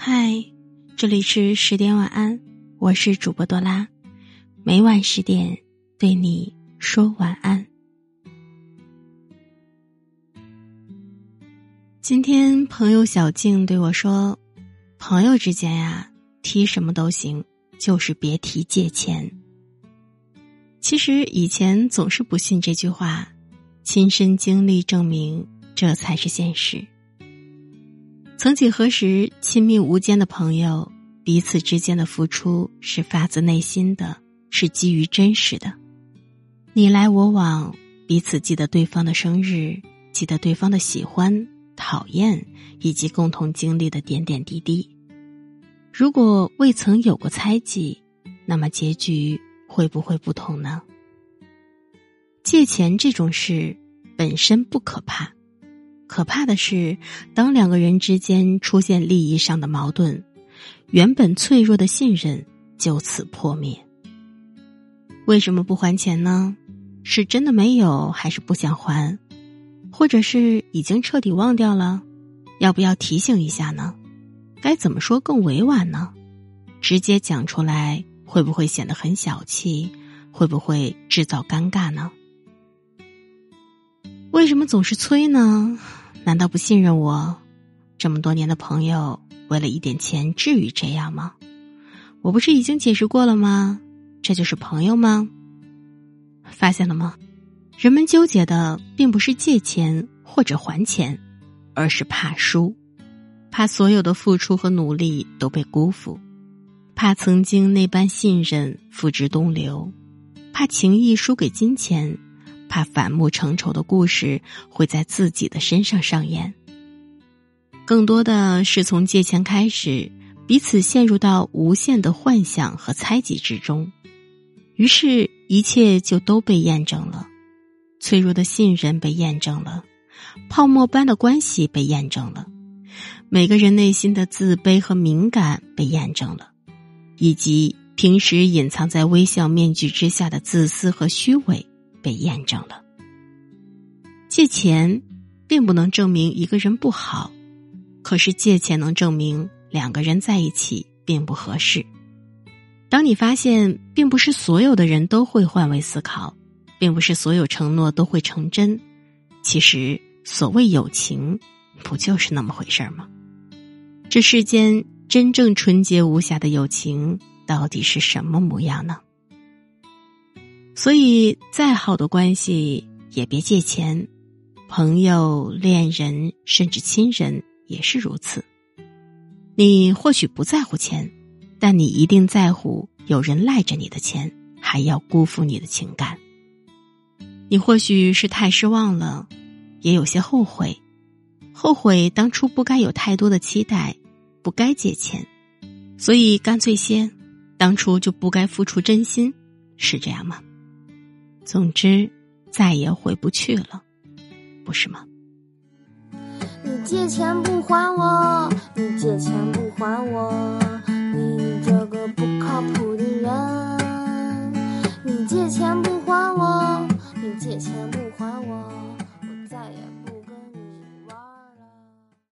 嗨，这里是十点晚安，我是主播多拉，每晚十点对你说晚安。今天朋友小静对我说：“朋友之间呀，提什么都行，就是别提借钱。”其实以前总是不信这句话，亲身经历证明，这才是现实。曾几何时，亲密无间的朋友，彼此之间的付出是发自内心的，是基于真实的。你来我往，彼此记得对方的生日，记得对方的喜欢、讨厌，以及共同经历的点点滴滴。如果未曾有过猜忌，那么结局会不会不同呢？借钱这种事本身不可怕。可怕的是，当两个人之间出现利益上的矛盾，原本脆弱的信任就此破灭。为什么不还钱呢？是真的没有，还是不想还，或者是已经彻底忘掉了？要不要提醒一下呢？该怎么说更委婉呢？直接讲出来会不会显得很小气？会不会制造尴尬呢？为什么总是催呢？难道不信任我？这么多年的朋友，为了一点钱，至于这样吗？我不是已经解释过了吗？这就是朋友吗？发现了吗？人们纠结的并不是借钱或者还钱，而是怕输，怕所有的付出和努力都被辜负，怕曾经那般信任付之东流，怕情谊输给金钱。怕反目成仇的故事会在自己的身上上演。更多的是从借钱开始，彼此陷入到无限的幻想和猜忌之中，于是，一切就都被验证了：脆弱的信任被验证了，泡沫般的关系被验证了，每个人内心的自卑和敏感被验证了，以及平时隐藏在微笑面具之下的自私和虚伪。被验证了，借钱并不能证明一个人不好，可是借钱能证明两个人在一起并不合适。当你发现，并不是所有的人都会换位思考，并不是所有承诺都会成真，其实所谓友情，不就是那么回事儿吗？这世间真正纯洁无瑕的友情，到底是什么模样呢？所以，再好的关系也别借钱，朋友、恋人甚至亲人也是如此。你或许不在乎钱，但你一定在乎有人赖着你的钱，还要辜负你的情感。你或许是太失望了，也有些后悔，后悔当初不该有太多的期待，不该借钱，所以干脆些，当初就不该付出真心，是这样吗？总之再也回不去了不是吗？你借钱不还我你借钱不还我你这个不靠谱的人。你借钱不还我你借钱不